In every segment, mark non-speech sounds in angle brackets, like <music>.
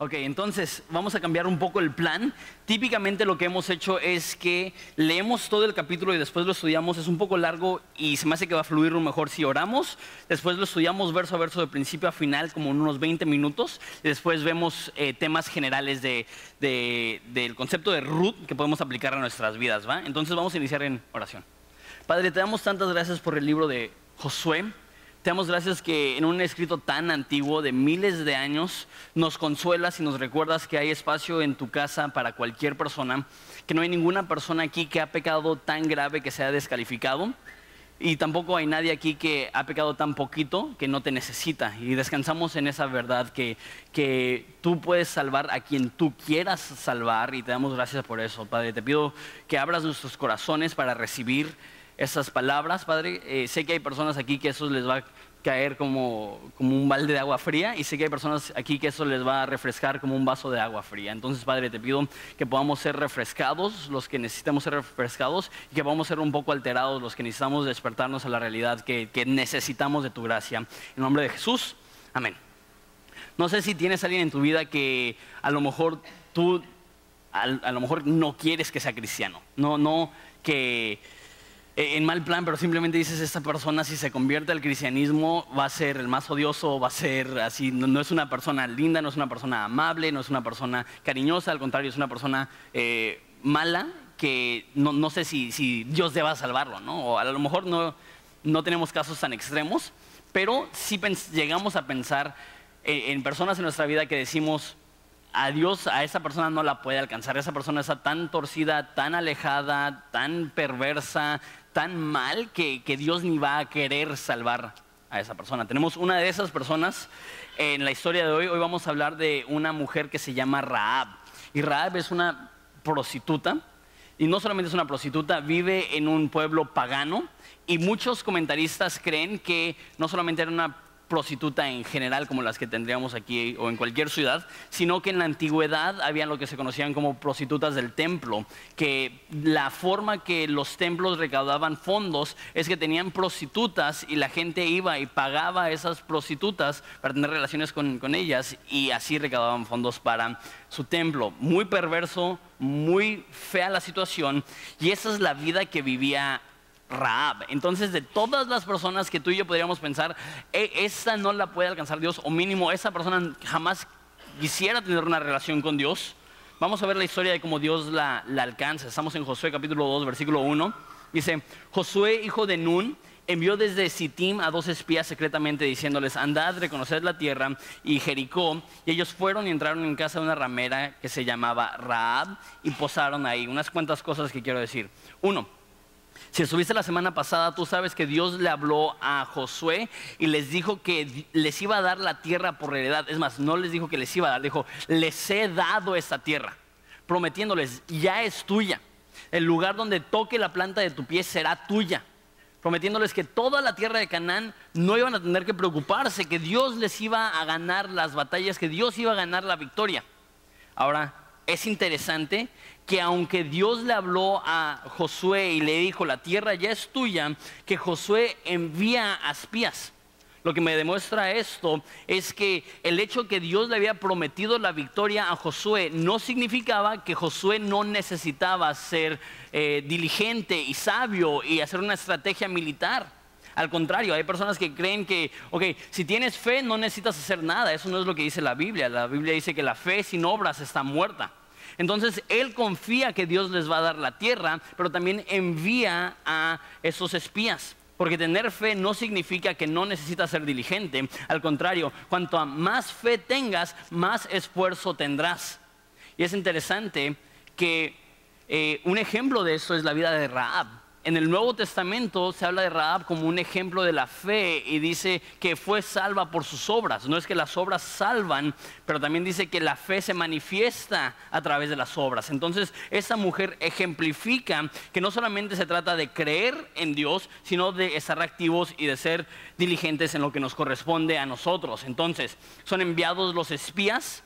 Ok, entonces vamos a cambiar un poco el plan. Típicamente lo que hemos hecho es que leemos todo el capítulo y después lo estudiamos. Es un poco largo y se me hace que va a fluir mejor si oramos. Después lo estudiamos verso a verso de principio a final como en unos 20 minutos. Y después vemos eh, temas generales del concepto de root que podemos aplicar a nuestras vidas. ¿va? Entonces vamos a iniciar en oración. Padre, te damos tantas gracias por el libro de Josué. Damos gracias que en un escrito tan antiguo, de miles de años, nos consuelas y nos recuerdas que hay espacio en tu casa para cualquier persona, que no hay ninguna persona aquí que ha pecado tan grave que sea descalificado. Y tampoco hay nadie aquí que ha pecado tan poquito que no te necesita. Y descansamos en esa verdad que, que tú puedes salvar a quien tú quieras salvar. Y te damos gracias por eso, Padre. Te pido que abras nuestros corazones para recibir esas palabras, Padre. Eh, sé que hay personas aquí que eso les va a caer como, como un balde de agua fría y sé que hay personas aquí que eso les va a refrescar como un vaso de agua fría. Entonces, Padre, te pido que podamos ser refrescados los que necesitamos ser refrescados y que podamos ser un poco alterados los que necesitamos despertarnos a la realidad que, que necesitamos de tu gracia. En nombre de Jesús, amén. No sé si tienes alguien en tu vida que a lo mejor tú, a, a lo mejor no quieres que sea cristiano, no, no que en mal plan, pero simplemente dices, esta persona si se convierte al cristianismo va a ser el más odioso, va a ser así, no, es una persona linda, no es una persona amable, no es una persona cariñosa, al contrario, es una persona eh, mala que no, sé si, Dios deba salvarlo, ¿no? O a lo mejor no, no tenemos casos tan extremos, pero sí llegamos a pensar en, en personas en nuestra vida que decimos, a Dios, a esa persona no la puede alcanzar. Esa persona está tan torcida, tan alejada, tan perversa, tan mal que, Dios ni va a querer salvar a esa persona. Tenemos una de esas personas en la historia de hoy. Hoy vamos a hablar de una mujer que se llama Raab. Y Raab es una prostituta. Y no solamente es una prostituta, vive en un pueblo pagano. Y muchos comentaristas creen que no solamente era una prostituta en general como las que tendríamos aquí o en cualquier ciudad, sino que en la antigüedad había lo que se conocían como prostitutas del templo, que la forma que los templos recaudaban fondos es que tenían prostitutas y la gente iba y pagaba a esas prostitutas para tener relaciones con, con ellas y así recaudaban fondos para su templo. Muy perverso, muy fea la situación y esa es la vida que vivía Raab. Entonces, de todas las personas que tú y yo podríamos pensar, e, esa no la puede alcanzar Dios, o mínimo esa persona jamás quisiera tener una relación con Dios. Vamos a ver la historia de cómo Dios la, alcanza. Estamos en Josué capítulo 2, versículo 1. Dice, Josué, hijo de Nun, envió desde Sittim a dos espías secretamente diciéndoles, andad, reconoced la tierra y Jericó. Y ellos fueron y entraron en casa de una ramera que se llamaba Raab y posaron ahí. Unas cuantas cosas que quiero decir. Uno, si estuviste la semana pasada, tú sabes que Dios le habló a Josué y les dijo que les iba a dar la tierra por heredad. Es más, no les dijo que les iba a dar, dijo, les he dado esta tierra, prometiéndoles, ya es tuya. El lugar donde toque la planta de tu pie será tuya. Prometiéndoles que toda la tierra de Canaán no iban a tener que preocuparse, que Dios les iba a ganar las batallas, que Dios iba a ganar la victoria. Ahora, es interesante que aunque Dios le habló a Josué y le dijo, la tierra ya es tuya, que Josué envía a espías. Lo que me demuestra esto es que el hecho que Dios le había prometido la victoria a Josué no significaba que Josué no necesitaba ser eh, diligente y sabio y hacer una estrategia militar. Al contrario, hay personas que creen que, ok, si tienes fe no necesitas hacer nada. Eso no es lo que dice la Biblia. La Biblia dice que la fe sin obras está muerta. Entonces él confía que Dios les va a dar la tierra, pero también envía a esos espías. Porque tener fe no significa que no necesitas ser diligente. Al contrario, cuanto más fe tengas, más esfuerzo tendrás. Y es interesante que eh, un ejemplo de eso es la vida de Raab en el Nuevo Testamento se habla de Raab como un ejemplo de la fe y dice que fue salva por sus obras. No es que las obras salvan, pero también dice que la fe se manifiesta a través de las obras. Entonces, esa mujer ejemplifica que no solamente se trata de creer en Dios, sino de estar activos y de ser diligentes en lo que nos corresponde a nosotros. Entonces, son enviados los espías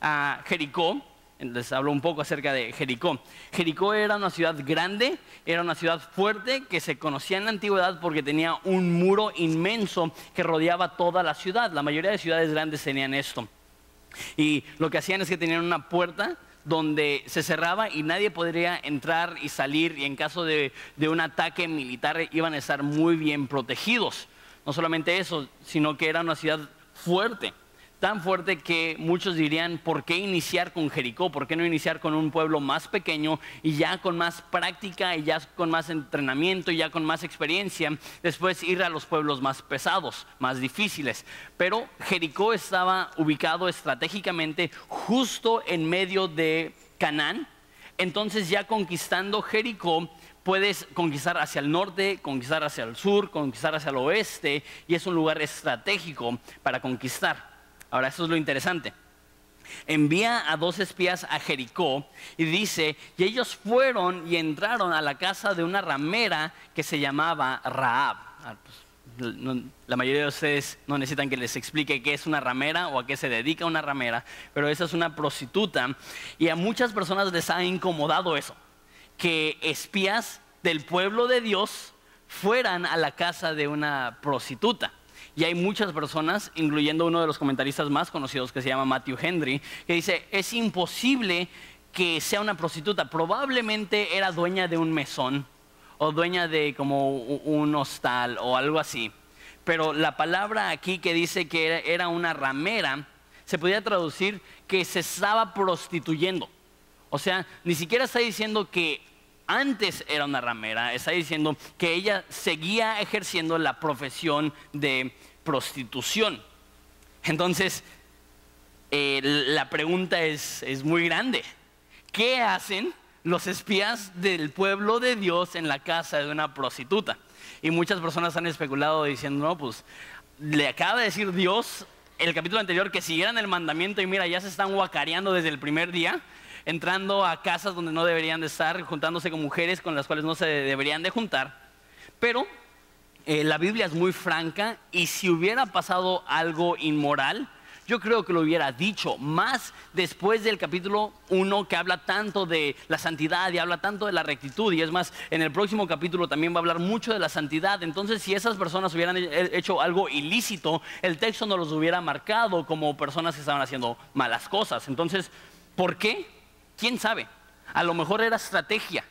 a Jericó les hablo un poco acerca de Jericó. Jericó era una ciudad grande, era una ciudad fuerte que se conocía en la antigüedad porque tenía un muro inmenso que rodeaba toda la ciudad. La mayoría de ciudades grandes tenían esto. Y lo que hacían es que tenían una puerta donde se cerraba y nadie podría entrar y salir y en caso de, de, un ataque militar iban a estar muy bien protegidos. No solamente eso, sino que era una ciudad fuerte tan fuerte que muchos dirían, ¿por qué iniciar con Jericó? ¿Por qué no iniciar con un pueblo más pequeño y ya con más práctica y ya con más entrenamiento y ya con más experiencia, después ir a los pueblos más pesados, más difíciles? Pero Jericó estaba ubicado estratégicamente justo en medio de Canaán, entonces ya conquistando Jericó, puedes conquistar hacia el norte, conquistar hacia el sur, conquistar hacia el oeste, y es un lugar estratégico para conquistar. Ahora, eso es lo interesante. Envía a dos espías a Jericó y dice, y ellos fueron y entraron a la casa de una ramera que se llamaba Raab. Ah, pues, la mayoría de ustedes no necesitan que les explique qué es una ramera o a qué se dedica una ramera, pero esa es una prostituta y a muchas personas les ha incomodado eso, que espías del pueblo de Dios fueran a la casa de una prostituta. Y hay muchas personas, incluyendo uno de los comentaristas más conocidos que se llama Matthew Henry, que dice, es imposible que sea una prostituta. Probablemente era dueña de un mesón o dueña de como un hostal o algo así. Pero la palabra aquí que dice que era una ramera, se podía traducir que se estaba prostituyendo. O sea, ni siquiera está diciendo que antes era una ramera, está diciendo que ella seguía ejerciendo la profesión de prostitución. Entonces, la pregunta es, es muy grande. ¿Qué hacen los espías del pueblo de Dios en la casa de una prostituta? Y muchas personas han especulado diciendo, no, pues le acaba de decir Dios el capítulo anterior que siguieran el mandamiento y mira, ya se están guacareando desde el primer día entrando a casas donde no deberían de estar, juntándose con mujeres con las cuales no se deberían de juntar. Pero eh, la Biblia es muy franca y si hubiera pasado algo inmoral, yo creo que lo hubiera dicho, más después del capítulo 1 que habla tanto de la santidad y habla tanto de la rectitud. Y es más, en el próximo capítulo también va a hablar mucho de la santidad. Entonces, si esas personas hubieran hecho algo ilícito, el texto no los hubiera marcado como personas que estaban haciendo malas cosas. Entonces, ¿por qué? ¿Quién sabe? A lo mejor era estrategia.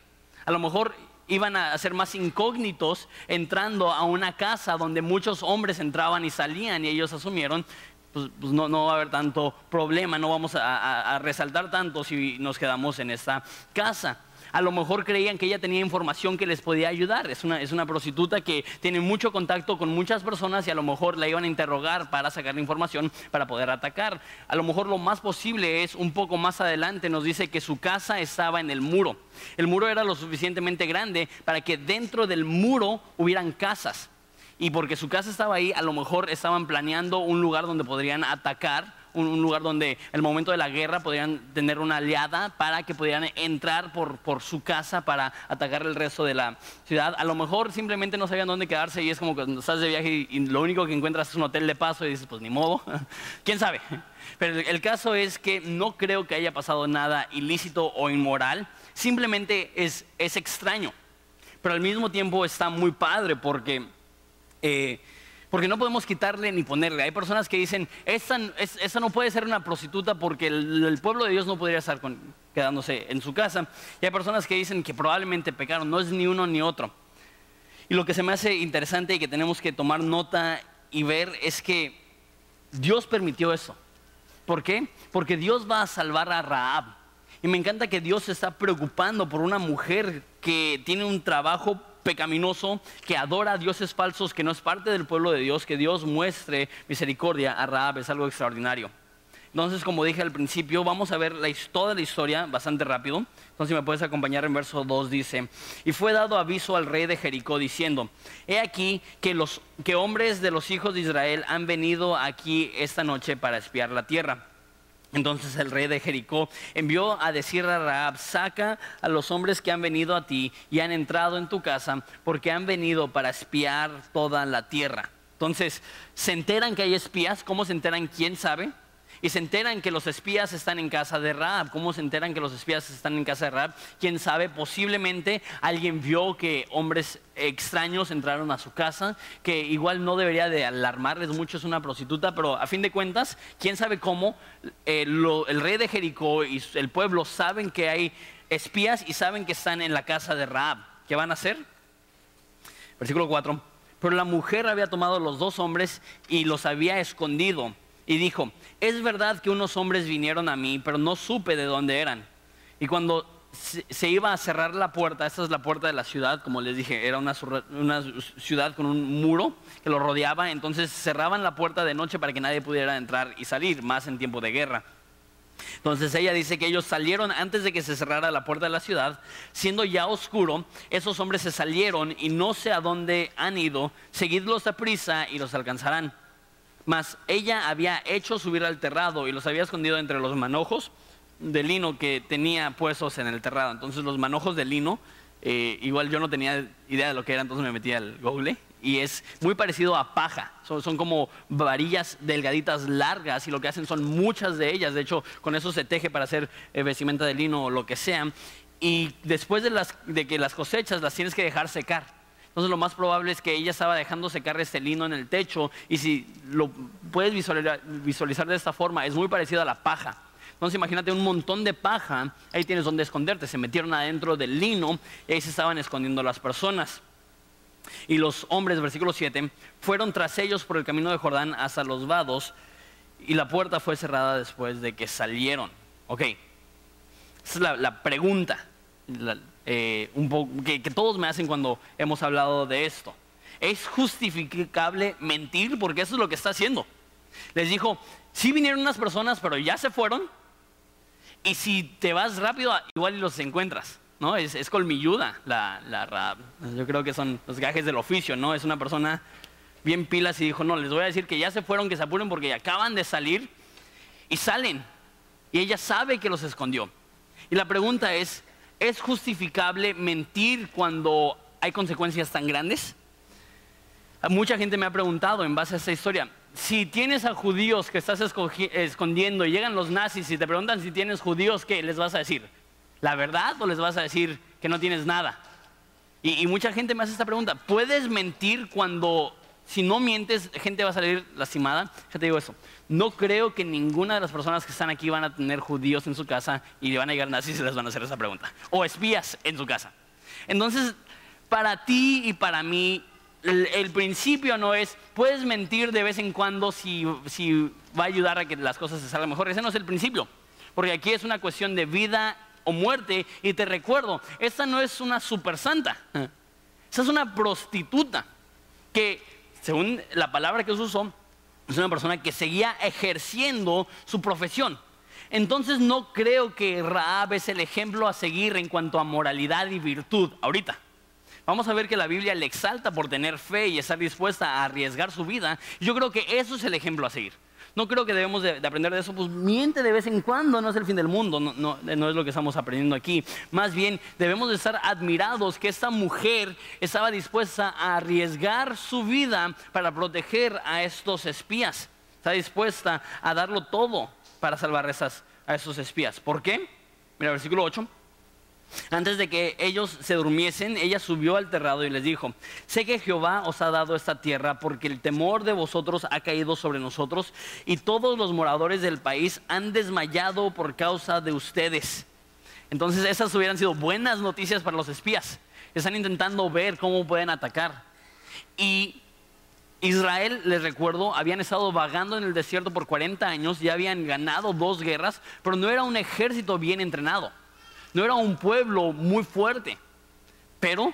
A lo mejor iban a ser más incógnitos entrando a una casa donde muchos hombres entraban y salían y ellos asumieron, pues, pues no, va a haber tanto problema, no vamos a resaltar tanto si nos quedamos en esta casa a lo mejor creían que ella tenía información que les podía ayudar. Es una, es una prostituta que tiene mucho contacto con muchas personas y a lo mejor la iban a interrogar para sacar información para poder atacar. A lo mejor lo más posible es un poco más adelante nos dice que su casa estaba en el muro. El muro era lo suficientemente grande para que dentro del muro hubieran casas. Y porque su casa estaba ahí, a lo mejor estaban planeando un lugar donde podrían atacar un, lugar donde el momento de la guerra podrían tener una aliada para que pudieran entrar por, por su casa para atacar el resto de la ciudad. A lo mejor simplemente no sabían dónde quedarse y es como cuando estás de viaje y, lo único que encuentras es un hotel de paso y dices, pues ni modo, <laughs> quién sabe. Pero el caso es que no creo que haya pasado nada ilícito o inmoral, simplemente es, es extraño. Pero al mismo tiempo está muy padre porque... Eh, porque no podemos quitarle ni ponerle. Hay personas que dicen, esa, no puede ser una prostituta porque el, pueblo de Dios no podría estar quedándose en su casa. Y hay personas que dicen que probablemente pecaron, no es ni uno ni otro. Y lo que se me hace interesante y que tenemos que tomar nota y ver es que Dios permitió eso. ¿Por qué? Porque Dios va a salvar a Raab. Y me encanta que Dios se está preocupando por una mujer que tiene un trabajo pecaminoso que adora a dioses falsos, que no es parte del pueblo de Dios, que Dios muestre misericordia a Raab es algo extraordinario. Entonces, como dije al principio, vamos a ver la, toda la historia bastante rápido. Entonces, si me puedes acompañar en verso 2, dice, y fue dado aviso al rey de Jericó diciendo, he aquí que los que hombres de los hijos de Israel han venido aquí esta noche para espiar la tierra. Entonces el rey de Jericó envió a decir a Raab, saca a los hombres que han venido a ti y han entrado en tu casa, porque han venido para espiar toda la tierra. Entonces, ¿se enteran que hay espías? ¿Cómo se enteran? ¿Quién sabe? Y se enteran que los espías están en casa de Raab. ¿Cómo se enteran que los espías están en casa de Raab? Quién sabe, posiblemente alguien vio que hombres extraños entraron a su casa, que igual no debería de alarmarles mucho, es una prostituta, pero a fin de cuentas, quién sabe cómo eh, el rey de Jericó y el pueblo saben que hay espías y saben que están en la casa de Raab. ¿Qué van a hacer? Versículo 4. Pero la mujer había tomado los dos hombres y los había escondido y dijo, es verdad que unos hombres vinieron a mí, pero no supe de dónde eran. Y cuando se iba a cerrar la puerta, esta es la puerta de la ciudad, como les dije, era una, ciudad con un muro que lo rodeaba, entonces cerraban la puerta de noche para que nadie pudiera entrar y salir, más en tiempo de guerra. Entonces ella dice que ellos salieron antes de que se cerrara la puerta de la ciudad, siendo ya oscuro, esos hombres se salieron y no sé a dónde han ido, seguidlos a prisa y los alcanzarán. Mas ella había hecho subir al terrado y los había escondido entre los manojos de lino que tenía puestos en el terrado. Entonces los manojos de lino, eh, igual yo no tenía idea de lo que era, entonces me metí al google y es muy parecido a paja. Son, como varillas delgaditas largas y lo que hacen son muchas de ellas. De hecho, con eso se teje para hacer eh, vestimenta de lino o lo que sea. Y después de, las, de que las cosechas las tienes que dejar secar. Entonces lo más probable es que ella estaba dejando secar este lino en el techo y si lo puedes visualizar, de esta forma, es muy parecido a la paja. Entonces imagínate un montón de paja, ahí tienes donde esconderte. Se metieron adentro del lino y ahí se estaban escondiendo las personas. Y los hombres, versículo 7, fueron tras ellos por el camino de Jordán hasta los vados y la puerta fue cerrada después de que salieron. Ok, esa es la, pregunta. Eh, que, todos me hacen cuando hemos hablado de esto. ¿Es justificable mentir? Porque eso es lo que está haciendo. Les dijo, sí vinieron unas personas, pero ya se fueron. Y si te vas rápido, igual los encuentras. ¿no? Es, colmilluda la, la Yo creo que son los gajes del oficio, ¿no? Es una persona bien pilas y dijo, no, les voy a decir que ya se fueron, que se apuren porque acaban de salir y salen. Y ella sabe que los escondió. Y la pregunta es, ¿Es justificable mentir cuando hay consecuencias tan grandes? Mucha gente me ha preguntado en base a esta historia, si tienes a judíos que estás escondiendo y llegan los nazis y te preguntan si tienes judíos, ¿qué les vas a decir? ¿La verdad o les vas a decir que no tienes nada? Y, y mucha gente me hace esta pregunta, ¿puedes mentir cuando si no mientes, gente va a salir lastimada. Ya te digo eso. No creo que ninguna de las personas que están aquí van a tener judíos en su casa y le van a llegar nazis y les van a hacer esa pregunta. O espías en su casa. Entonces, para ti y para mí, el, principio no es, puedes mentir de vez en cuando si, si va a ayudar a que las cosas se salgan mejor. Ese no es el principio. Porque aquí es una cuestión de vida o muerte. Y te recuerdo, esta no es una super santa. Esta es una prostituta que según la palabra que usó, es una persona que seguía ejerciendo su profesión. Entonces no creo que Raab es el ejemplo a seguir en cuanto a moralidad y virtud ahorita. Vamos a ver que la Biblia le exalta por tener fe y estar dispuesta a arriesgar su vida. Yo creo que eso es el ejemplo a seguir. No creo que debemos de, aprender de eso, pues miente de vez en cuando, no es el fin del mundo, no, no, es lo que estamos aprendiendo aquí. Más bien, debemos de estar admirados que esta mujer estaba dispuesta a arriesgar su vida para proteger a estos espías. Está dispuesta a darlo todo para salvar esas, a esos espías. ¿Por qué? Mira, versículo 8. Antes de que ellos se durmiesen, ella subió al terrado y les dijo, sé que Jehová os ha dado esta tierra porque el temor de vosotros ha caído sobre nosotros y todos los moradores del país han desmayado por causa de ustedes. Entonces esas hubieran sido buenas noticias para los espías. Están intentando ver cómo pueden atacar. Y Israel, les recuerdo, habían estado vagando en el desierto por 40 años, ya habían ganado dos guerras, pero no era un ejército bien entrenado no era un pueblo muy fuerte, pero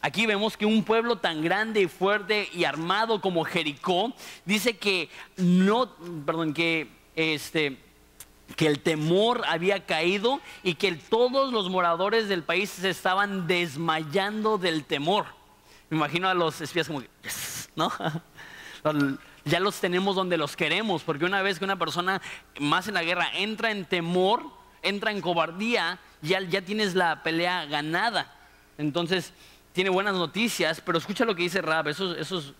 aquí vemos que un pueblo tan grande y fuerte y armado como Jericó dice que no, perdón, que este que el temor había caído y que todos los moradores del país se estaban desmayando del temor. Me imagino a los espías como, ¿no? <laughs> ya los tenemos donde los queremos, porque una vez que una persona más en la guerra entra en temor, entra en cobardía, ya, tienes la pelea ganada. Entonces, tiene buenas noticias, pero escucha lo que dice Rab, eso, eso es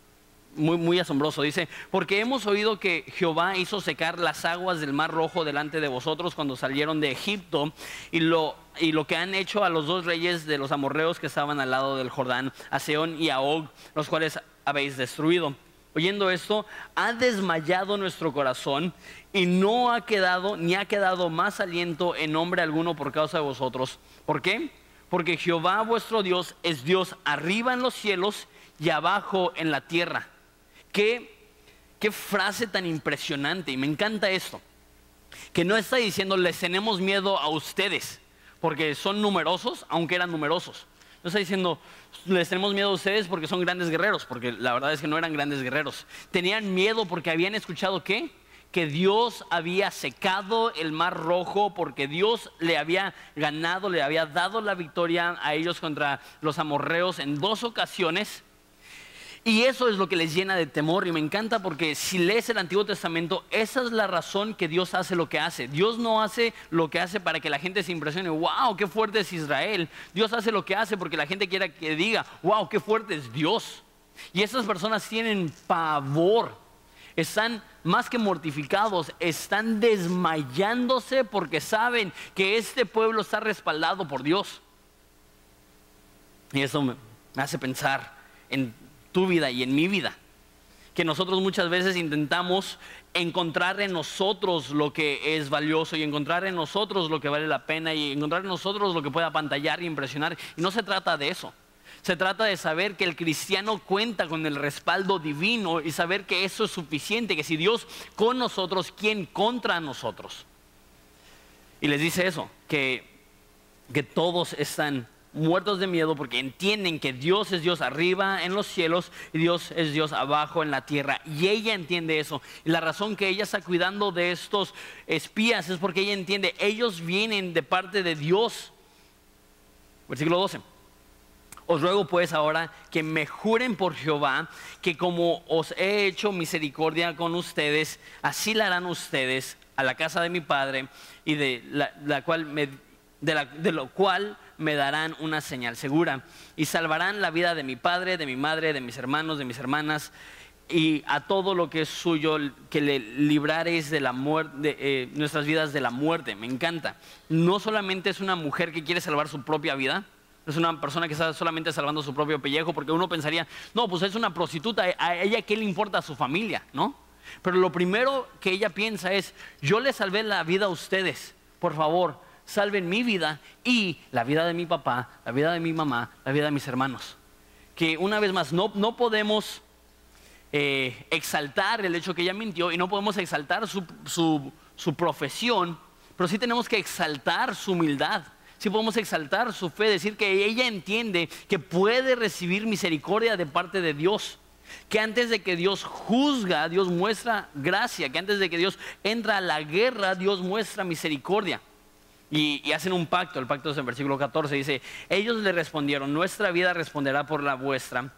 muy, muy asombroso. Dice, porque hemos oído que Jehová hizo secar las aguas del mar rojo delante de vosotros cuando salieron de Egipto y lo, y lo que han hecho a los dos reyes de los amorreos que estaban al lado del Jordán, a Seón y a Og, los cuales habéis destruido. Oyendo esto, ha desmayado nuestro corazón y no ha quedado, ni ha quedado más aliento en nombre alguno por causa de vosotros. ¿Por qué? Porque Jehová vuestro Dios es Dios arriba en los cielos y abajo en la tierra. Qué, qué frase tan impresionante y me encanta esto. Que no está diciendo les tenemos miedo a ustedes porque son numerosos, aunque eran numerosos. No está diciendo les tenemos miedo a ustedes porque son grandes guerreros, porque la verdad es que no eran grandes guerreros. Tenían miedo porque habían escuchado qué? que Dios había secado el mar rojo porque Dios le había ganado, le había dado la victoria a ellos contra los amorreos en dos ocasiones y eso es lo que les llena de temor y me encanta porque si lees el Antiguo Testamento, esa es la razón que Dios hace lo que hace. Dios no hace lo que hace para que la gente se impresione, wow, qué fuerte es Israel. Dios hace lo que hace porque la gente quiera que diga, wow, qué fuerte es Dios. Y esas personas tienen pavor, están más que mortificados, están desmayándose porque saben que este pueblo está respaldado por Dios. Y eso me hace pensar en tu vida y en mi vida. Que nosotros muchas veces intentamos encontrar en nosotros lo que es valioso y encontrar en nosotros lo que vale la pena y encontrar en nosotros lo que pueda apantallar y impresionar. Y no se trata de eso. Se trata de saber que el cristiano cuenta con el respaldo divino y saber que eso es suficiente, que si Dios con nosotros, ¿quién contra nosotros? Y les dice eso, que, que todos están muertos de miedo porque entienden que Dios es Dios arriba en los cielos y Dios es Dios abajo en la tierra. Y ella entiende eso. Y la razón que ella está cuidando de estos espías es porque ella entiende, ellos vienen de parte de Dios. Versículo 12. Os ruego pues ahora que me juren por Jehová que como os he hecho misericordia con ustedes, así la harán ustedes a la casa de mi padre y de la, cual me, de, de lo cual me darán una señal segura y salvarán la vida de mi padre, de mi madre, de mis hermanos, de mis hermanas y a todo lo que es suyo, que le libraréis de la muerte, eh, nuestras vidas de la muerte. Me encanta. No solamente es una mujer que quiere salvar su propia vida, es una persona que está solamente salvando su propio pellejo, porque uno pensaría, no, pues es una prostituta, a ella qué le importa a su familia, ¿no? Pero lo primero que ella piensa es, yo le salvé la vida a ustedes, por favor, salven mi vida y la vida de mi papá, la vida de mi mamá, la vida de mis hermanos. Que una vez más, no, no podemos eh, exaltar el hecho que ella mintió y no podemos exaltar su, su, profesión, pero sí tenemos que exaltar su humildad. Sí podemos exaltar su fe, decir que ella entiende que puede recibir misericordia de parte de Dios. Que antes de que Dios juzga, Dios muestra gracia. Que antes de que Dios entra a la guerra, Dios muestra misericordia. Y, hacen un pacto, el pacto es en versículo 14, dice, ellos le respondieron, nuestra vida responderá por la vuestra,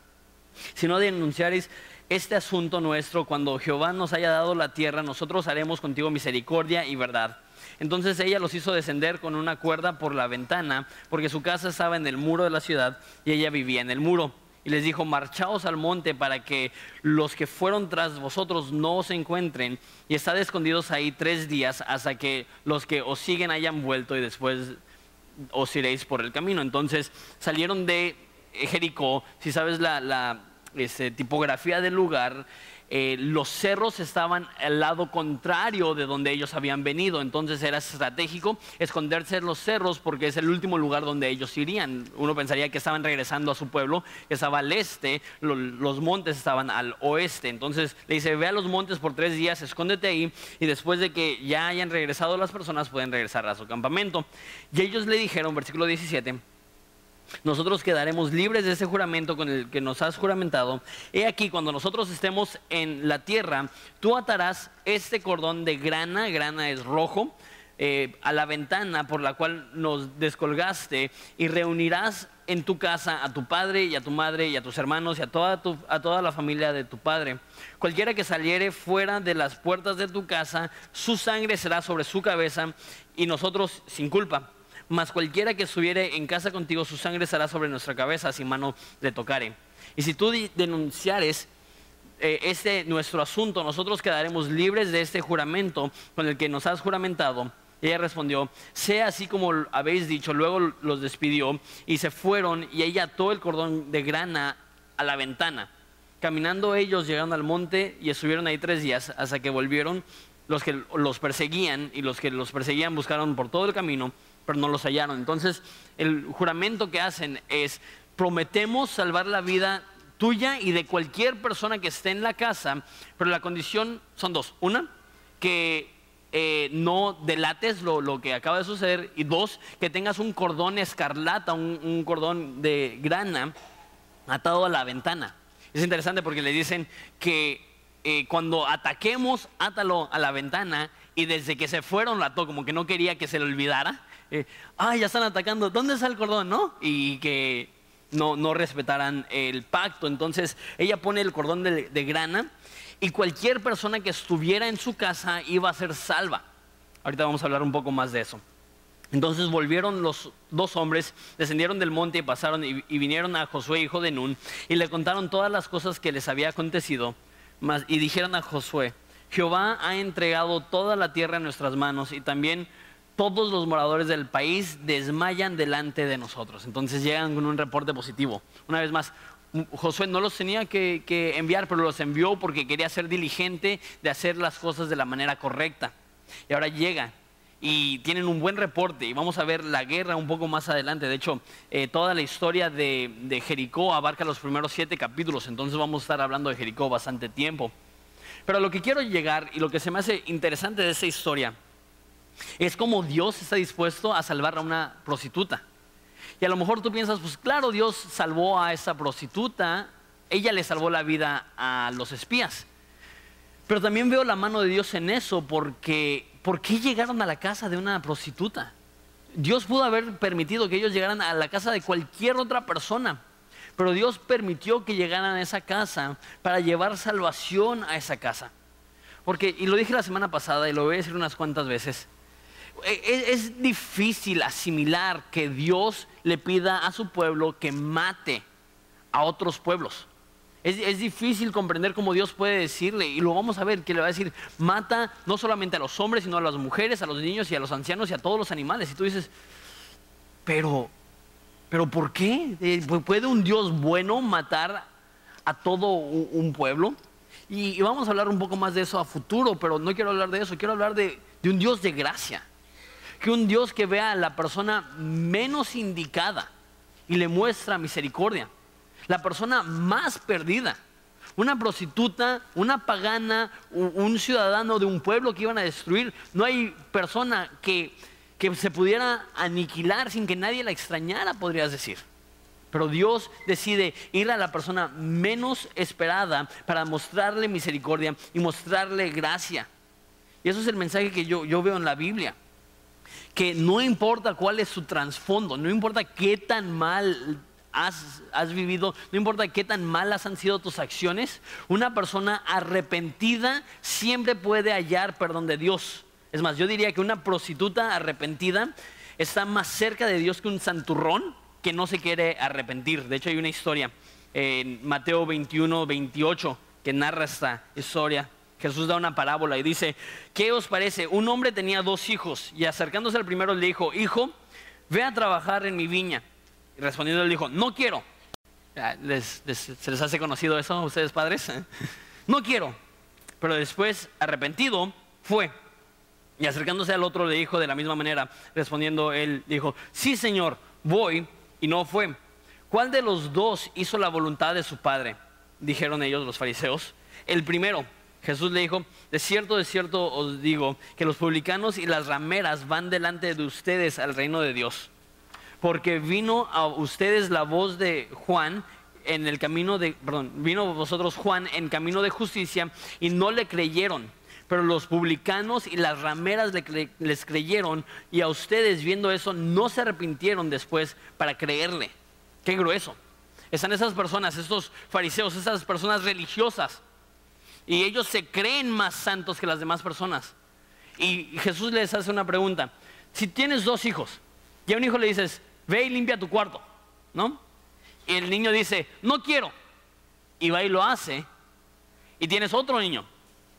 si no denunciaréis este asunto nuestro, cuando Jehová nos haya dado la tierra, nosotros haremos contigo misericordia y verdad. Entonces ella los hizo descender con una cuerda por la ventana, porque su casa estaba en el muro de la ciudad y ella vivía en el muro y les dijo, marchaos al monte para que los que fueron tras vosotros no os encuentren y estad escondidos ahí tres días hasta que los que os siguen hayan vuelto y después os iréis por el camino. Entonces salieron de Jericó, si sabes la, este, tipografía del lugar, eh, los cerros estaban al lado contrario de donde ellos habían venido, entonces era estratégico esconderse en los cerros porque es el último lugar donde ellos irían. Uno pensaría que estaban regresando a su pueblo, que estaba al este, los montes estaban al oeste, entonces le dice, ve a los montes por tres días, escóndete ahí y después de que ya hayan regresado las personas pueden regresar a su campamento. Y ellos le dijeron, versículo 17, nosotros quedaremos libres de ese juramento con el que nos has juramentado. He aquí, cuando nosotros estemos en la tierra, tú atarás este cordón de grana, grana es rojo, eh, a la ventana por la cual nos descolgaste y reunirás en tu casa a tu padre y a tu madre y a tus hermanos y a toda, a toda la familia de tu padre. Cualquiera que saliere fuera de las puertas de tu casa, su sangre será sobre su cabeza y nosotros sin culpa mas cualquiera que estuviere en casa contigo, su sangre estará sobre nuestra cabeza, sin mano le tocare. Y si tú denunciares eh, este nuestro asunto, nosotros quedaremos libres de este juramento con el que nos has juramentado. Ella respondió, sea así como habéis dicho. Luego los despidió y se fueron y ella ató el cordón de grana a la ventana. Caminando ellos llegaron al monte y estuvieron ahí tres días hasta que volvieron los que los perseguían y los que los perseguían buscaron por todo el camino, pero no los hallaron. Entonces el juramento que hacen es, prometemos salvar la vida tuya y de cualquier persona que esté en la casa, pero la condición son dos. Una, que eh, no delates lo, que acaba de suceder y dos, que tengas un cordón escarlata, un cordón de grana atado a la ventana. Es interesante porque le dicen que eh, cuando ataquemos, átalo a la ventana y desde que se fueron la ató, como que no quería que se le olvidara. Eh, ah, ya están atacando, ¿dónde está el cordón? ¿No? Y que no, no respetaran el pacto. Entonces ella pone el cordón de, grana y cualquier persona que estuviera en su casa iba a ser salva. Ahorita vamos a hablar un poco más de eso. Entonces volvieron los dos hombres, descendieron del monte y pasaron y, vinieron a Josué, hijo de Nun, y le contaron todas las cosas que les había acontecido. y dijeron a Josué, Jehová ha entregado toda la tierra en nuestras manos y también todos los moradores del país desmayan delante de nosotros. Entonces llegan con un reporte positivo. Una vez más, Josué no los tenía que, enviar, pero los envió porque quería ser diligente de hacer las cosas de la manera correcta. Y ahora llega y tienen un buen reporte y vamos a ver la guerra un poco más adelante. De hecho, eh, toda la historia de, Jericó abarca los primeros siete capítulos, entonces vamos a estar hablando de Jericó bastante tiempo. Pero lo que quiero llegar y lo que se me hace interesante de esa historia es cómo Dios está dispuesto a salvar a una prostituta. Y a lo mejor tú piensas, pues claro, Dios salvó a esa prostituta, ella le salvó la vida a los espías. Pero también veo la mano de Dios en eso porque ¿por qué llegaron a la casa de una prostituta? Dios pudo haber permitido que ellos llegaran a la casa de cualquier otra persona, pero Dios permitió que llegaran a esa casa para llevar salvación a esa casa. Porque, y lo dije la semana pasada y lo voy a decir unas cuantas veces, es, difícil asimilar que Dios le pida a su pueblo que mate a otros pueblos. Es, difícil comprender cómo Dios puede decirle, y lo vamos a ver, que le va a decir, mata no solamente a los hombres, sino a las mujeres, a los niños y a los ancianos y a todos los animales. Y tú dices, pero, pero ¿por qué? Eh, ¿Puede un Dios bueno matar a todo un pueblo? Y, vamos a hablar un poco más de eso a futuro, pero no quiero hablar de eso, quiero hablar de un Dios de gracia. Que un Dios que vea a la persona menos indicada y le muestra misericordia la persona más perdida. Una prostituta, una pagana, un ciudadano de un pueblo que iban a destruir. No hay persona que, que se pudiera aniquilar sin que nadie la extrañara, podrías decir. Pero Dios decide ir a la persona menos esperada para mostrarle misericordia y mostrarle gracia. Y eso es el mensaje que yo, yo veo en la Biblia. Que no importa cuál es su trasfondo, no importa qué tan mal has, vivido, no importa qué tan malas han sido tus acciones, una persona arrepentida siempre puede hallar perdón de Dios. Es más, yo diría que una prostituta arrepentida está más cerca de Dios que un santurrón que no se quiere arrepentir. De hecho, hay una historia en Mateo 21, 28 que narra esta historia. Jesús da una parábola y dice, ¿qué os parece? Un hombre tenía dos hijos y acercándose al primero le dijo, hijo, ve a trabajar en mi viña respondiendo él dijo, no quiero. ¿Se les hace conocido eso a ustedes padres? <laughs> no quiero. Pero después, arrepentido, fue. Y acercándose al otro le dijo de la misma manera, respondiendo él, dijo, sí Señor, voy, y no fue. ¿Cuál de los dos hizo la voluntad de su padre? Dijeron ellos los fariseos. El primero, Jesús le dijo, de cierto, de cierto os digo, que los publicanos y las rameras van delante de ustedes al reino de Dios porque vino a ustedes la voz de Juan en el camino de, perdón, vino vosotros Juan en camino de justicia y no le creyeron. Pero los publicanos y las rameras les creyeron y a ustedes viendo eso no se arrepintieron después para creerle. Qué grueso. Están esas personas, estos fariseos, esas personas religiosas. Y ellos se creen más santos que las demás personas. Y Jesús les hace una pregunta. Si tienes dos hijos y a un hijo le dices, ve y limpia tu cuarto, ¿no? Y el niño dice, no quiero. Y va y lo hace. Y tienes otro niño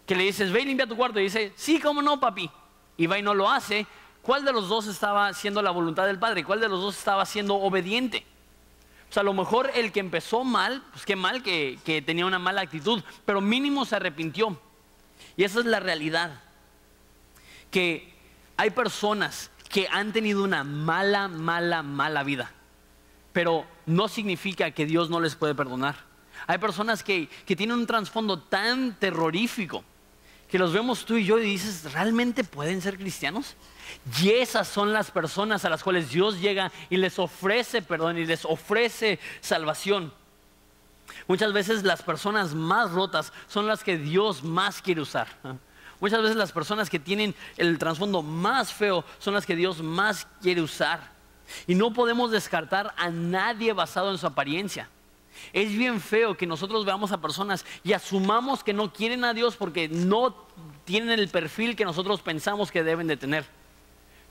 que le dices, ve y limpia tu cuarto. Y dice, sí, cómo no, papi. Y va y no lo hace. ¿Cuál de los dos estaba haciendo la voluntad del padre? ¿Cuál de los dos estaba siendo obediente? O sea, a lo mejor el que empezó mal, pues qué mal que, que tenía una mala actitud, pero mínimo se arrepintió. Y esa es la realidad. Que hay personas que han tenido una mala, mala, mala vida, pero no significa que Dios no les puede perdonar. Hay personas que, que tienen un trasfondo tan terrorífico que los vemos tú y yo y dices, ¿realmente pueden ser cristianos? Y esas son las personas a las cuales Dios llega y les ofrece perdón y les ofrece salvación. Muchas veces las personas más rotas son las que Dios más quiere usar. Muchas veces las personas que tienen el trasfondo más feo son las que Dios más quiere usar. Y no podemos descartar a nadie basado en su apariencia. Es bien feo que nosotros veamos a personas y asumamos que no quieren a Dios porque no tienen el perfil que nosotros pensamos que deben de tener.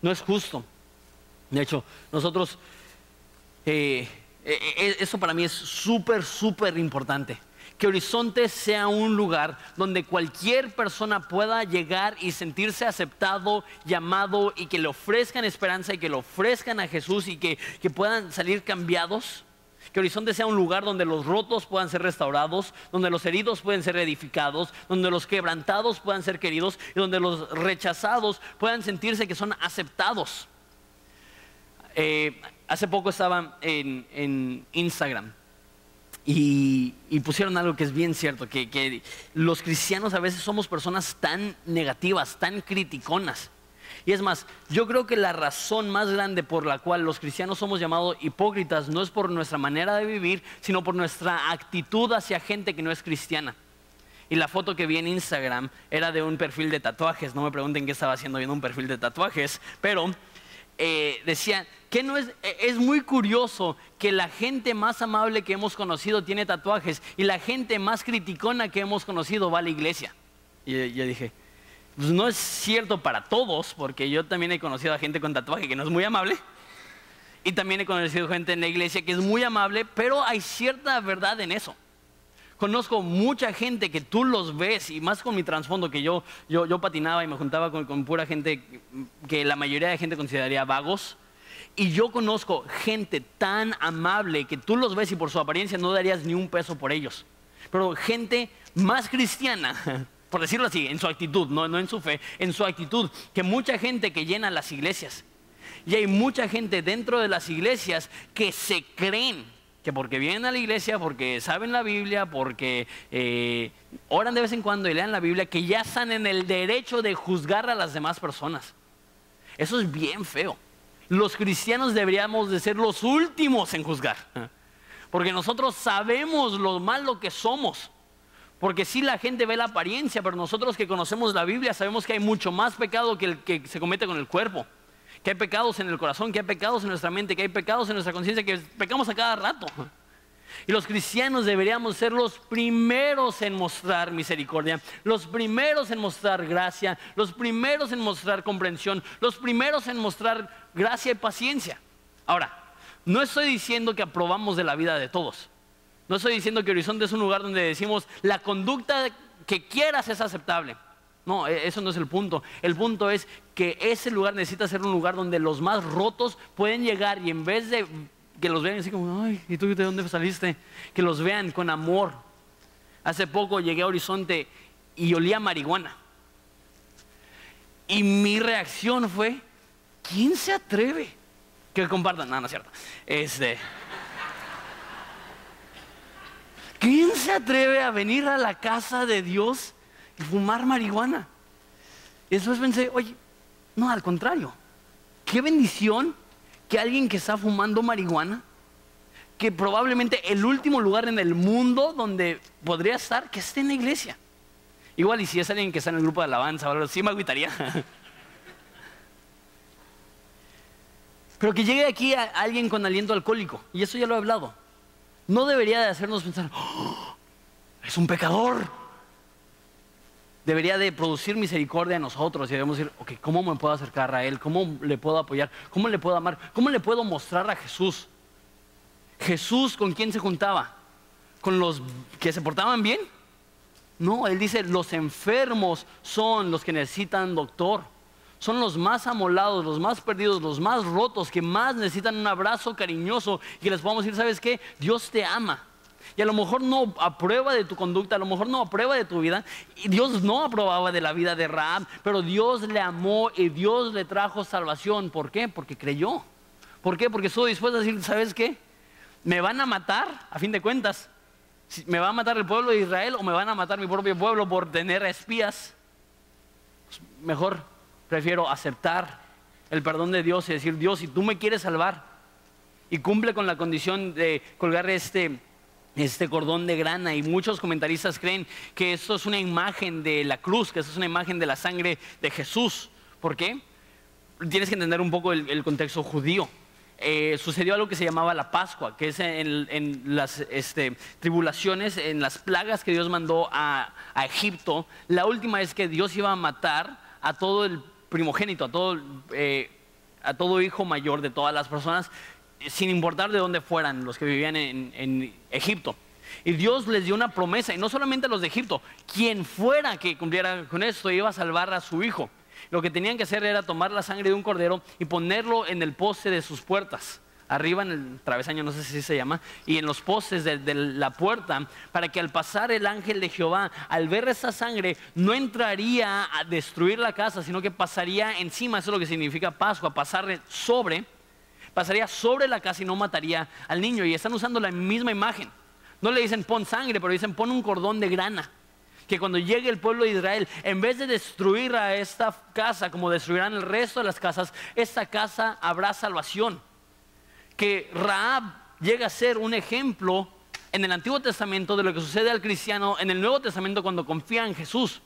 No es justo. De hecho, nosotros, eh, eh, eh, eso para mí es súper, súper importante. Que Horizonte sea un lugar donde cualquier persona pueda llegar y sentirse aceptado, llamado y que le ofrezcan esperanza y que le ofrezcan a Jesús y que, que puedan salir cambiados. Que Horizonte sea un lugar donde los rotos puedan ser restaurados, donde los heridos pueden ser edificados, donde los quebrantados puedan ser queridos y donde los rechazados puedan sentirse que son aceptados. Eh, hace poco estaba en, Instagram y, pusieron algo que es bien cierto, que, que los cristianos a veces somos personas tan negativas, tan criticonas. Y es más, yo creo que la razón más grande por la cual los cristianos somos llamados hipócritas no es por nuestra manera de vivir, sino por nuestra actitud hacia gente que no es cristiana. Y la foto que vi en Instagram era de un perfil de tatuajes. No me pregunten qué estaba haciendo viendo un perfil de tatuajes, pero eh, decía que no es, eh, es muy curioso que la gente más amable que hemos conocido tiene tatuajes y la gente más criticona que hemos conocido va a la iglesia. Y yo dije, pues no es cierto para todos, porque yo también he conocido a gente con tatuaje que no es muy amable. Y también he conocido gente en la iglesia que es muy amable, pero hay cierta verdad en eso. Conozco mucha gente que tú los ves, y más con mi trasfondo, que yo, yo, patinaba y me juntaba con, con pura gente que la mayoría de gente consideraría vagos. Y yo conozco gente tan amable que tú los ves y por su apariencia no darías ni un peso por ellos. Pero gente más cristiana <laughs> por decirlo así, en su actitud, no, no en su fe, en su actitud, que mucha gente que llena las iglesias. Y hay mucha gente dentro de las iglesias que se creen que porque vienen a la iglesia, porque saben la Biblia, porque eh, oran de vez en cuando y lean la Biblia, que ya están en el derecho de juzgar a las demás personas. Eso es bien feo. Los cristianos deberíamos de ser los últimos en juzgar, porque nosotros sabemos lo malo que somos. Porque sí la gente ve la apariencia, pero nosotros que conocemos la Biblia sabemos que hay mucho más pecado que el que se comete con el cuerpo. Que hay pecados en el corazón, que hay pecados en nuestra mente, que hay pecados en nuestra conciencia, que pecamos a cada rato. Y los cristianos deberíamos ser los primeros en mostrar misericordia, los primeros en mostrar gracia, los primeros en mostrar comprensión, los primeros en mostrar gracia y paciencia. Ahora, no estoy diciendo que aprobamos de la vida de todos. No estoy diciendo que Horizonte es un lugar donde decimos la conducta que quieras es aceptable. No, e, eso no es el punto. El punto es que ese lugar necesita ser un lugar donde los más rotos pueden llegar y en vez de que los vean así como, ay, ¿y tú de dónde saliste? Que los vean con amor. Hace poco llegué a Horizonte y olía marihuana. Y mi reacción fue, ¿quién se atreve? Que compartan, no, no es cierto. Este. ¿Quién se atreve a venir a la casa de Dios y fumar marihuana? Y después pensé, oye, no, al contrario. Qué bendición que alguien que está fumando marihuana, que probablemente el último lugar en el mundo donde podría estar, que esté en la iglesia. Igual y si es alguien que está en el grupo de alabanza, sí me agüitaría. <laughs> Pero que llegue aquí a alguien con aliento alcohólico, y eso ya lo he hablado no debería de hacernos pensar, oh, es un pecador. Debería de producir misericordia en nosotros y debemos decir, ok, ¿cómo me puedo acercar a Él? ¿Cómo le puedo apoyar? ¿Cómo le puedo amar? ¿Cómo le puedo mostrar a Jesús? Jesús con quién se juntaba? ¿Con los que se portaban bien? No, él dice, los enfermos son los que necesitan doctor. Son los más amolados, los más perdidos, los más rotos, que más necesitan un abrazo cariñoso y que les podamos decir, ¿sabes qué? Dios te ama. Y a lo mejor no aprueba de tu conducta, a lo mejor no aprueba de tu vida. Y Dios no aprobaba de la vida de Raab, pero Dios le amó y Dios le trajo salvación. ¿Por qué? Porque creyó. ¿Por qué? Porque estuvo dispuesto a decir, ¿sabes qué? Me van a matar, a fin de cuentas. ¿Me va a matar el pueblo de Israel o me van a matar mi propio pueblo por tener espías? Pues mejor prefiero aceptar el perdón de Dios y decir, Dios, si tú me quieres salvar y cumple con la condición de colgar este, este cordón de grana y muchos comentaristas creen que esto es una imagen de la cruz, que esto es una imagen de la sangre de Jesús. ¿Por qué? Tienes que entender un poco el, contexto judío. Eh, sucedió algo que se llamaba la Pascua, que es en, las este, tribulaciones, en las plagas que Dios mandó a, Egipto. La última es que Dios iba a matar a todo el primogénito, a todo, eh, a todo hijo mayor de todas las personas sin importar de dónde fueran los que vivían en, Egipto. Y Dios les dio una promesa, y no solamente a los de Egipto, quien fuera que cumpliera con esto iba a salvar a su hijo. Lo que tenían que hacer era tomar la sangre de un cordero y ponerlo en el poste de sus puertas, arriba en el travesaño, no sé si se llama, y en los postes de, la puerta, para que al pasar el ángel de Jehová, al ver esa sangre, no entraría a destruir la casa, sino que pasaría encima, eso es lo que significa Pascua, pasar sobre pasaría sobre la casa y no mataría al niño. Y están usando la misma imagen. No le dicen pon sangre, pero dicen pon un cordón de grana. Que cuando llegue el pueblo de Israel, en vez de destruir a esta casa como destruirán el resto de las casas, esta casa habrá salvación. Que Raab llega a ser un ejemplo en el Antiguo Testamento de lo que sucede al cristiano en el Nuevo Testamento cuando confía en Jesús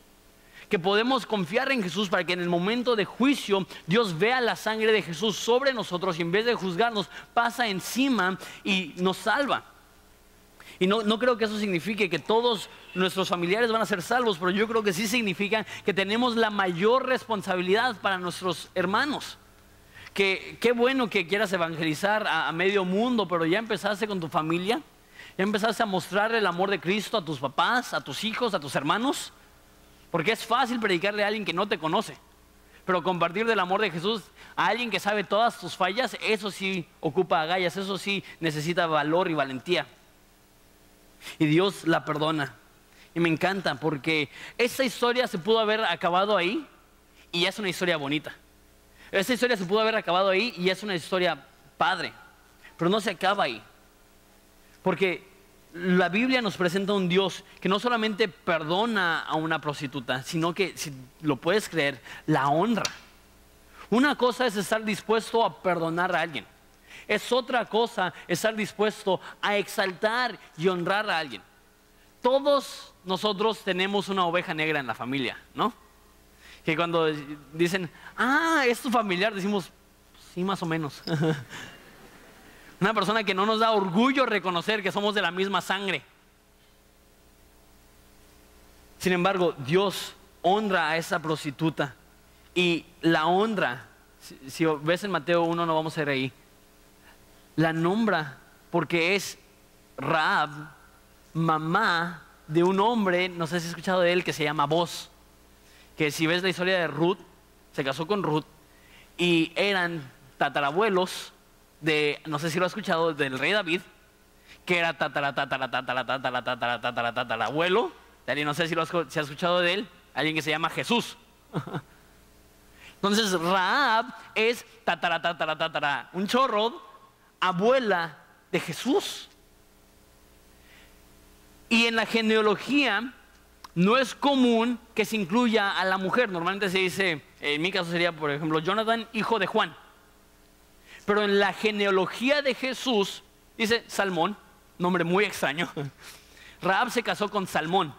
que podemos confiar en Jesús para que en el momento de juicio Dios vea la sangre de Jesús sobre nosotros y en vez de juzgarnos pasa encima y nos salva. Y no, no, creo que eso signifique que todos nuestros familiares van a ser salvos, pero yo creo que sí significa que tenemos la mayor responsabilidad para nuestros hermanos. Que qué bueno que quieras evangelizar a, medio mundo, pero ya empezaste con tu familia, ya empezaste a mostrar el amor de Cristo a tus papás, a tus hijos, a tus hermanos. Porque es fácil predicarle a alguien que no te conoce. Pero compartir del amor de Jesús a alguien que sabe todas tus fallas, eso sí ocupa agallas, eso sí necesita valor y valentía. Y Dios la perdona. Y me encanta porque esta historia se pudo haber acabado ahí y es una historia bonita. Esta historia se pudo haber acabado ahí y es una historia padre. Pero no se acaba ahí. Porque la Biblia nos presenta un Dios que no solamente perdona a una prostituta, sino que, si lo puedes creer, la honra. Una cosa es estar dispuesto a perdonar a alguien. Es otra cosa estar dispuesto a exaltar y honrar a alguien. Todos nosotros tenemos una oveja negra en la familia, ¿no? Que cuando dicen, ah, es tu familiar, decimos, sí, más o menos. <laughs> Una persona que no nos da orgullo reconocer que somos de la misma sangre. Sin embargo, Dios honra a esa prostituta y la honra. Si, ves en Mateo 1, no vamos a ir ahí. La nombra porque es Raab, mamá de un hombre, no sé si has escuchado de él, que se llama Boz. Que si ves la historia de Ruth, se casó con Ruth y eran tatarabuelos de, no sé si lo ha escuchado, del rey David, que era tatara, tatara, tatara, tatara. No sé si lo has, escuchado de él, alguien que se llama Jesús. <laughs> Entonces, Raab es tatara, tatara, un chorro, abuela de Jesús. Y en la genealogía no es común que se incluya a la mujer. Normalmente se dice, en mi caso sería, por ejemplo, Jonathan, hijo de Juan. Pero en la genealogía de Jesús, dice Salmón, nombre muy extraño, <laughs> Raab se casó con Salmón.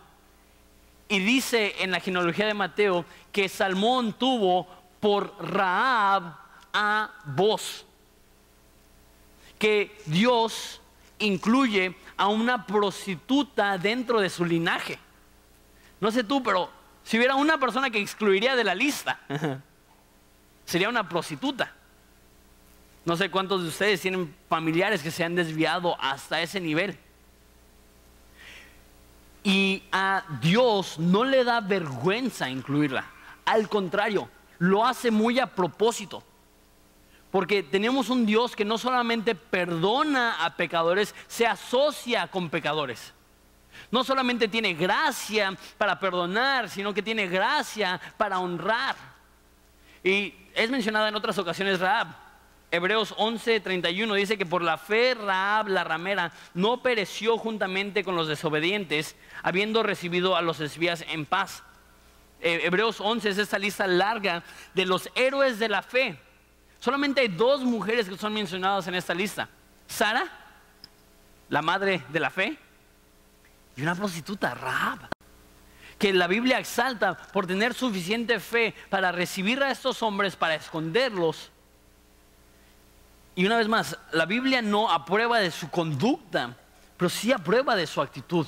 Y dice en la genealogía de Mateo que Salmón tuvo por Raab a vos. Que Dios incluye a una prostituta dentro de su linaje. No sé tú, pero si hubiera una persona que excluiría de la lista, <laughs> sería una prostituta. No sé cuántos de ustedes tienen familiares que se han desviado hasta ese nivel. Y a Dios no le da vergüenza incluirla. Al contrario, lo hace muy a propósito. Porque tenemos un Dios que no solamente perdona a pecadores, se asocia con pecadores. No solamente tiene gracia para perdonar, sino que tiene gracia para honrar. Y es mencionada en otras ocasiones Raab. Hebreos 11:31 dice que por la fe Raab la ramera no pereció juntamente con los desobedientes, habiendo recibido a los espías en paz. Eh, Hebreos 11 es esta lista larga de los héroes de la fe Solamente hay dos mujeres que son mencionadas en esta lista. Sara, la madre de la fe, y una prostituta, Rahab, que la Biblia exalta por tener suficiente fe para recibir a estos hombres, para esconderlos. Y una vez más, la Biblia no aprueba de su conducta, pero sí aprueba de su actitud.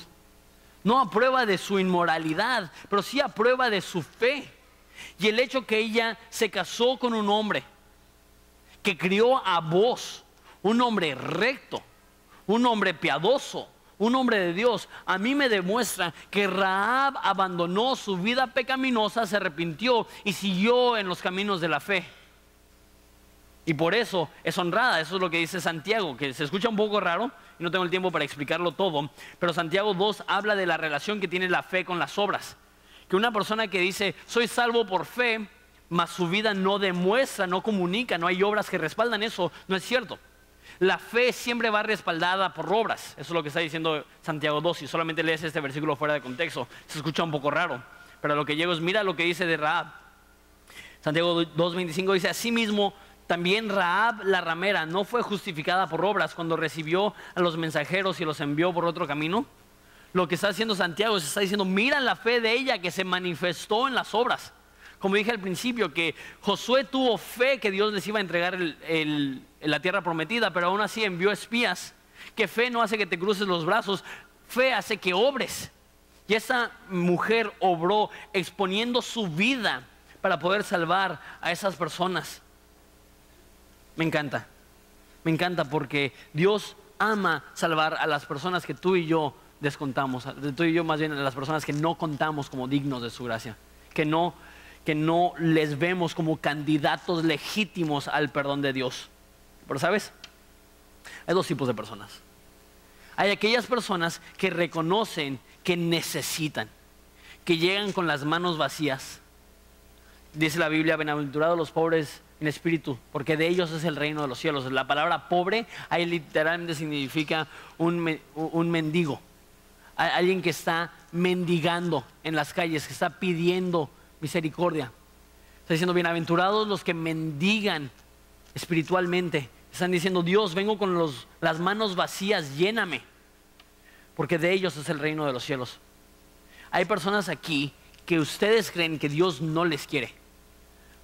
No aprueba de su inmoralidad, pero sí aprueba de su fe. Y el hecho que ella se casó con un hombre que crió a vos, un hombre recto, un hombre piadoso, un hombre de Dios, a mí me demuestra que Raab abandonó su vida pecaminosa, se arrepintió y siguió en los caminos de la fe. Y por eso es honrada, eso es lo que dice Santiago, que se escucha un poco raro y no tengo el tiempo para explicarlo todo, pero Santiago 2 habla de la relación que tiene la fe con las obras. Que una persona que dice, soy salvo por fe, mas su vida no demuestra, no comunica, no hay obras que respaldan eso, no es cierto. La fe siempre va respaldada por obras, eso es lo que está diciendo Santiago 2, si solamente lees este versículo fuera de contexto, se escucha un poco raro, pero lo que llego es, mira lo que dice de Raab. Santiago 2.25 dice, asimismo, también Raab la ramera no fue justificada por obras cuando recibió a los mensajeros y los envió por otro camino. Lo que está haciendo Santiago se está diciendo, mira la fe de ella que se manifestó en las obras. Como dije al principio, que Josué tuvo fe que Dios les iba a entregar la tierra prometida, pero aún así envió espías. Que fe no hace que te cruces los brazos, fe hace que obres. Y esa mujer obró exponiendo su vida para poder salvar a esas personas. Me encanta, me encanta porque Dios ama salvar a las personas que tú y yo descontamos, tú y yo más bien a las personas que no contamos como dignos de su gracia, que no que no les vemos como candidatos legítimos al perdón de Dios. Pero sabes, hay dos tipos de personas. Hay aquellas personas que reconocen que necesitan, que llegan con las manos vacías. Dice la Biblia, bienaventurados los pobres en espíritu, porque de ellos es el reino de los cielos. La palabra pobre ahí literalmente significa un, un mendigo, alguien que está mendigando en las calles, que está pidiendo misericordia. Está diciendo, bienaventurados los que mendigan espiritualmente. Están diciendo, Dios, vengo con las manos vacías, lléname. Porque de ellos es el reino de los cielos. Hay personas aquí que ustedes creen que Dios no les quiere.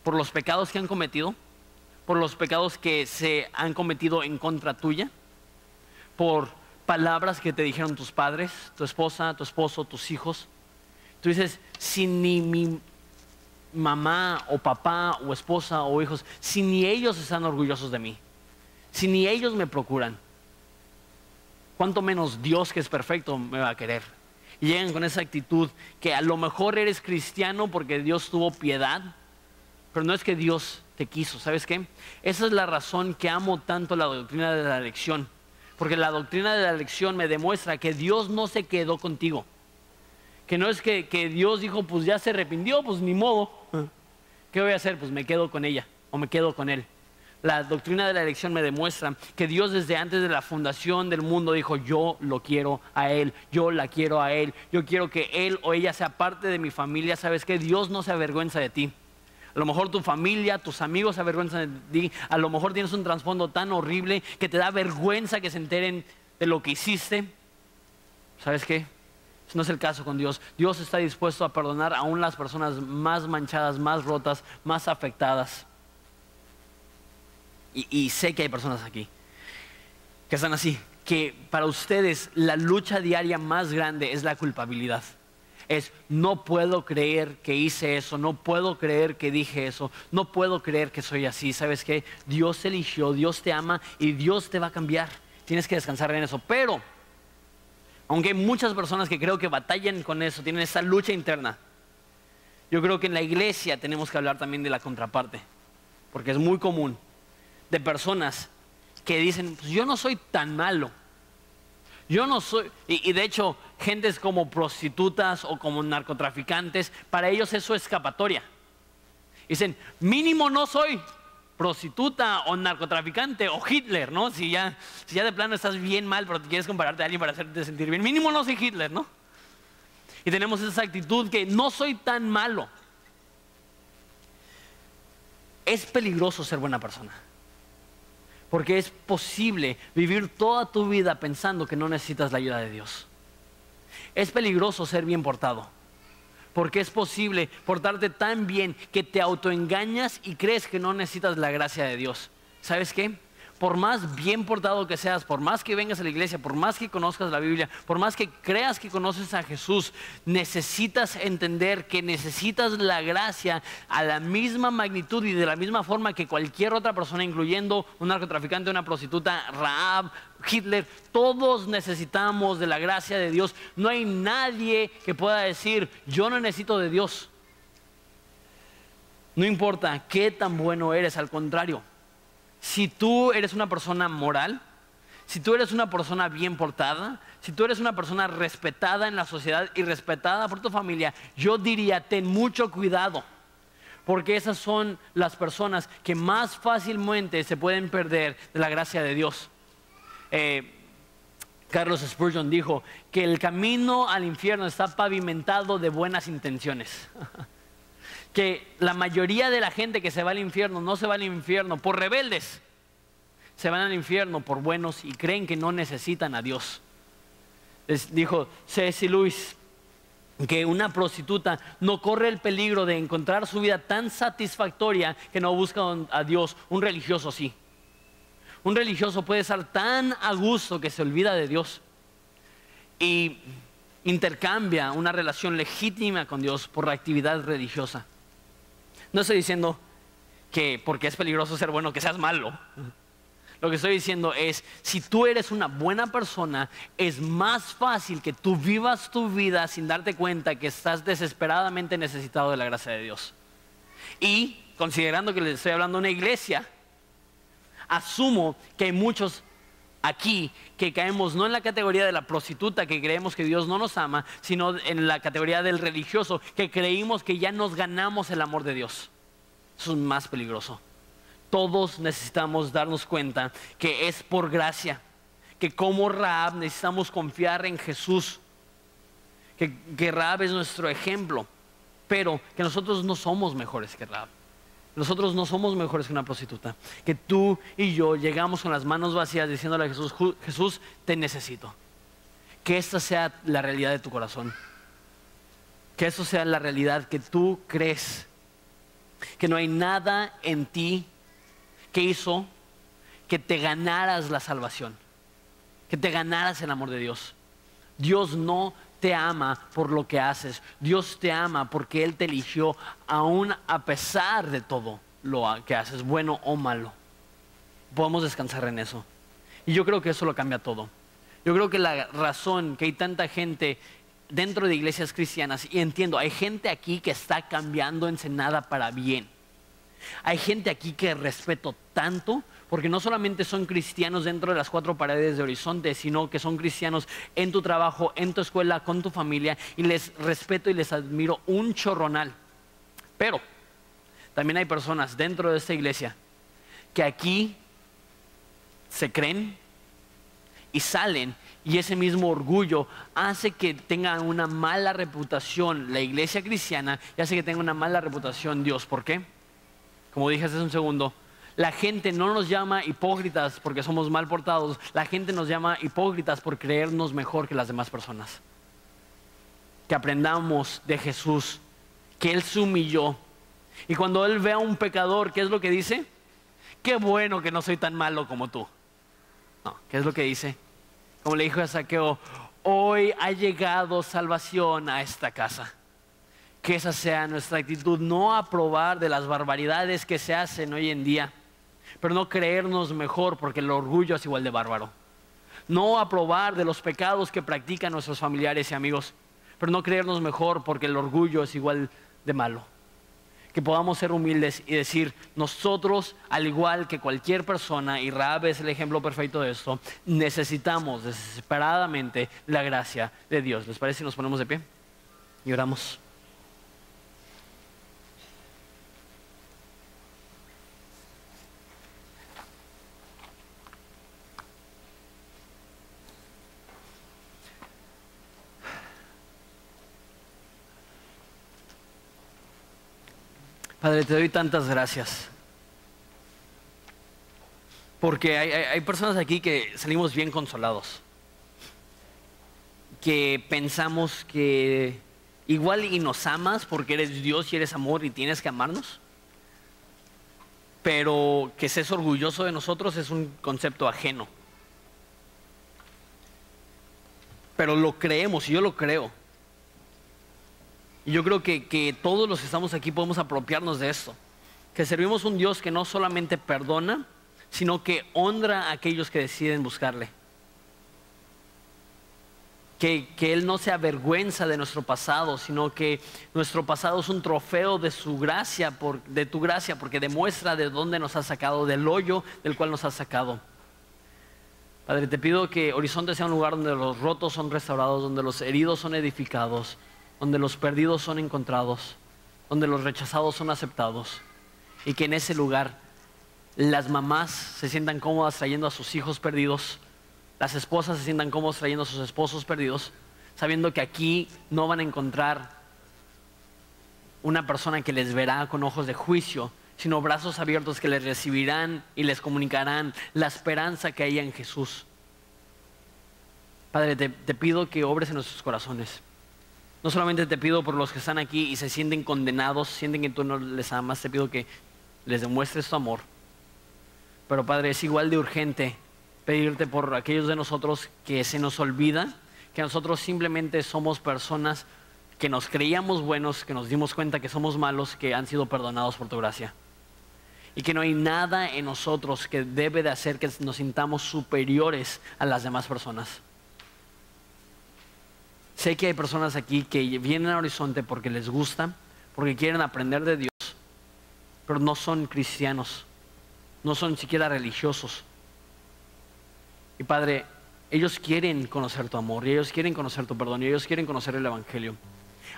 Por los pecados que han cometido, por los pecados que se han cometido en contra tuya, por palabras que te dijeron tus padres, tu esposa, tu esposo, tus hijos. Tú dices, si ni mi mamá o papá o esposa o hijos, si ni ellos están orgullosos de mí, si ni ellos me procuran, cuánto menos Dios que es perfecto me va a querer. Y llegan con esa actitud que a lo mejor eres cristiano porque Dios tuvo piedad, pero no es que Dios te quiso, ¿sabes qué? Esa es la razón que amo tanto la doctrina de la elección, porque la doctrina de la elección me demuestra que Dios no se quedó contigo que no es que, Dios dijo, pues ya se arrepintió, pues ni modo. ¿Qué voy a hacer? Pues me quedo con ella o me quedo con él. La doctrina de la elección me demuestra que Dios desde antes de la fundación del mundo dijo, yo lo quiero a Él, yo la quiero a Él, yo quiero que Él o ella sea parte de mi familia. ¿Sabes qué? Dios no se avergüenza de ti. A lo mejor tu familia, tus amigos se avergüenzan de ti. A lo mejor tienes un trasfondo tan horrible que te da vergüenza que se enteren de lo que hiciste. ¿Sabes qué? No es el caso con Dios. Dios está dispuesto a perdonar aún las personas más manchadas, más rotas, más afectadas. Y, sé que hay personas aquí que están así, que para ustedes la lucha diaria más grande es la culpabilidad. Es, no puedo creer que hice eso, no puedo creer que dije eso, no puedo creer que soy así. ¿Sabes qué? Dios eligió, Dios te ama y Dios te va a cambiar. Tienes que descansar en eso. Pero Aunque hay muchas personas que creo que batallan con eso, tienen esa lucha interna. Yo creo que en la iglesia tenemos que hablar también de la contraparte, porque es muy común de personas que dicen, pues yo no soy tan malo. Yo no soy, y, y, de hecho, gentes como prostitutas o como narcotraficantes, para ellos eso es escapatoria. Dicen, mínimo no soy prostituta o narcotraficante o Hitler, ¿no? Si ya, si ya de plano estás bien mal, pero quieres compararte a alguien para hacerte sentir bien, mínimo no soy Hitler, ¿no? Y tenemos esa actitud que no soy tan malo. Es peligroso ser buena persona. Porque es posible vivir toda tu vida pensando que no necesitas la ayuda de Dios. Es peligroso ser bien portado. Porque es posible portarte tan bien que te autoengañas y crees que no necesitas la gracia de Dios. ¿Sabes qué? Por más bien portado que seas, por más que vengas a la iglesia, por más que conozcas la Biblia, por más que creas que conoces a Jesús, necesitas entender que necesitas la gracia a la misma magnitud y de la misma forma que cualquier otra persona, incluyendo un narcotraficante, una prostituta, Raab, Hitler, todos necesitamos de la gracia de Dios. No hay nadie que pueda decir, yo no necesito de Dios. No importa qué tan bueno eres, al contrario si tú eres una persona moral, si tú eres una persona bien portada, si tú eres una persona respetada en la sociedad y respetada por tu familia, yo diría, ten mucho cuidado, porque esas son las personas que más fácilmente se pueden perder de la gracia de Dios. Eh, Carlos Spurgeon dijo que el camino al infierno está pavimentado de buenas intenciones. <laughs> que la mayoría de la gente que se va al infierno no se va al infierno por rebeldes, se van al infierno por buenos y creen que no necesitan a Dios. Les dijo C.S. Lewis que una prostituta no corre el peligro de encontrar su vida tan satisfactoria que no busca a Dios. Un religioso sí. Un religioso puede estar tan a gusto que se olvida de Dios y intercambia una relación legítima con Dios por la actividad religiosa. No estoy diciendo que porque es peligroso ser bueno, que seas malo. Lo que estoy diciendo es, si tú eres una buena persona, es más fácil que tú vivas tu vida sin darte cuenta que estás desesperadamente necesitado de la gracia de Dios. Y considerando que les estoy hablando de una iglesia, asumo que hay muchos aquí que caemos no en la categoría de la prostituta que creemos que Dios no nos ama, sino en la categoría del religioso que creímos que ya nos ganamos el amor de Dios. Eso es más peligroso. Todos necesitamos darnos cuenta que es por gracia, que como Raab necesitamos confiar en Jesús, que, que Raab es nuestro ejemplo, pero que nosotros no somos mejores que Raab. Nosotros no somos mejores que una prostituta. Que tú y yo llegamos con las manos vacías diciéndole a Jesús, Jesús, te necesito. Que esta sea la realidad de tu corazón. Que eso sea la realidad que tú crees. Que no hay nada en ti que hizo que te ganaras la salvación. Que te ganaras el amor de Dios. Dios no te ama por lo que haces. Dios te ama porque Él te eligió aún a pesar de todo lo que haces, bueno o malo. Podemos descansar en eso. Y yo creo que eso lo cambia todo. Yo creo que la razón que hay tanta gente dentro de iglesias cristianas, y entiendo, hay gente aquí que está cambiando Ensenada para bien. Hay gente aquí que respeto tanto porque no solamente son cristianos dentro de las cuatro paredes de Horizonte, sino que son cristianos en tu trabajo, en tu escuela, con tu familia, y les respeto y les admiro un chorronal. Pero también hay personas dentro de esta iglesia que aquí se creen y salen y ese mismo orgullo hace que tengan una mala reputación la iglesia cristiana y hace que tenga una mala reputación Dios. ¿Por qué? Como dije hace un segundo, la gente no nos llama hipócritas porque somos mal portados, la gente nos llama hipócritas por creernos mejor que las demás personas. Que aprendamos de Jesús, que Él se humilló. Y cuando Él ve a un pecador, ¿qué es lo que dice? Qué bueno que no soy tan malo como tú. No, ¿qué es lo que dice? Como le dijo a Saqueo, hoy ha llegado salvación a esta casa que esa sea nuestra actitud, no aprobar de las barbaridades que se hacen hoy en día, pero no creernos mejor porque el orgullo es igual de bárbaro. no aprobar de los pecados que practican nuestros familiares y amigos, pero no creernos mejor porque el orgullo es igual de malo. Que podamos ser humildes y decir, nosotros, al igual que cualquier persona, y Raab es el ejemplo perfecto de esto, necesitamos desesperadamente la gracia de Dios. ¿Les parece si nos ponemos de pie? Y oramos. Padre, te doy tantas gracias. Porque hay, personas aquí que salimos bien consolados. Que pensamos que igual y nos amas porque eres Dios y eres amor y tienes que amarnos. Pero que seas orgulloso de nosotros es un concepto ajeno. Pero lo creemos y yo lo creo. Y yo creo que, todos los que estamos aquí podemos apropiarnos de esto. Que servimos un Dios que no solamente perdona, sino que honra a aquellos que deciden buscarle. Que, que, Él no se avergüenza de nuestro pasado, sino que nuestro pasado es un trofeo de su gracia, por, de tu gracia, porque demuestra de dónde nos ha sacado, del hoyo del cual nos ha sacado. Padre, te pido que Horizonte sea un lugar donde los rotos son restaurados, donde los heridos son edificados, donde los perdidos son encontrados, donde los rechazados son aceptados, y que en ese lugar las mamás se sientan cómodas trayendo a sus hijos perdidos, las esposas se sientan cómodas trayendo a sus esposos perdidos, sabiendo que aquí no van a encontrar una persona que les verá con ojos de juicio, sino brazos abiertos que les recibirán y les comunicarán la esperanza que hay en Jesús. Padre, te, te pido que obres en nuestros corazones. No solamente te pido por los que están aquí y se sienten condenados, sienten que tú no les amas, te pido que les demuestres tu amor. Pero Padre, es igual de urgente pedirte por aquellos de nosotros que se nos olvida que nosotros simplemente somos personas que nos creíamos buenos, que nos dimos cuenta que somos malos, que han sido perdonados por tu gracia. Y que no hay nada en nosotros que debe de hacer que nos sintamos superiores a las demás personas. Sé que hay personas aquí que vienen a Horizonte porque les gusta, porque quieren aprender de Dios, pero no son cristianos, no son siquiera religiosos. Y Padre, ellos quieren conocer tu amor, y ellos quieren conocer tu perdón, y ellos quieren conocer el Evangelio.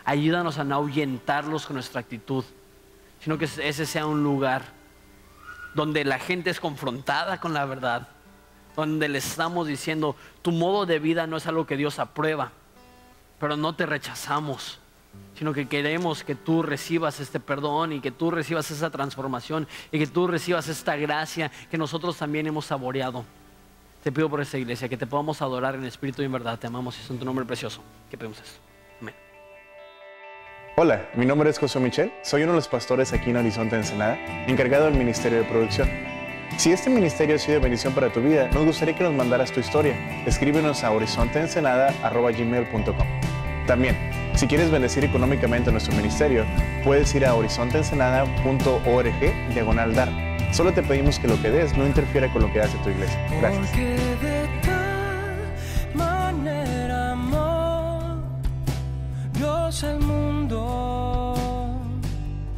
Ayúdanos a no ahuyentarlos con nuestra actitud, sino que ese sea un lugar donde la gente es confrontada con la verdad, donde le estamos diciendo, tu modo de vida no es algo que Dios aprueba pero no te rechazamos, sino que queremos que tú recibas este perdón y que tú recibas esa transformación y que tú recibas esta gracia que nosotros también hemos saboreado. Te pido por esta iglesia que te podamos adorar en espíritu y en verdad. Te amamos y es en tu nombre precioso que pedimos esto. Amén. Hola, mi nombre es José Michel, soy uno de los pastores aquí en Horizonte Ensenada, encargado del Ministerio de Producción. Si este ministerio ha sido de bendición para tu vida, nos gustaría que nos mandaras tu historia. Escríbenos a horizonteensenada.gmail.com También, si quieres bendecir económicamente nuestro ministerio, puedes ir a horizonteensenada.org diagonal dar. Solo te pedimos que lo que des no interfiera con lo que hace tu iglesia. Gracias.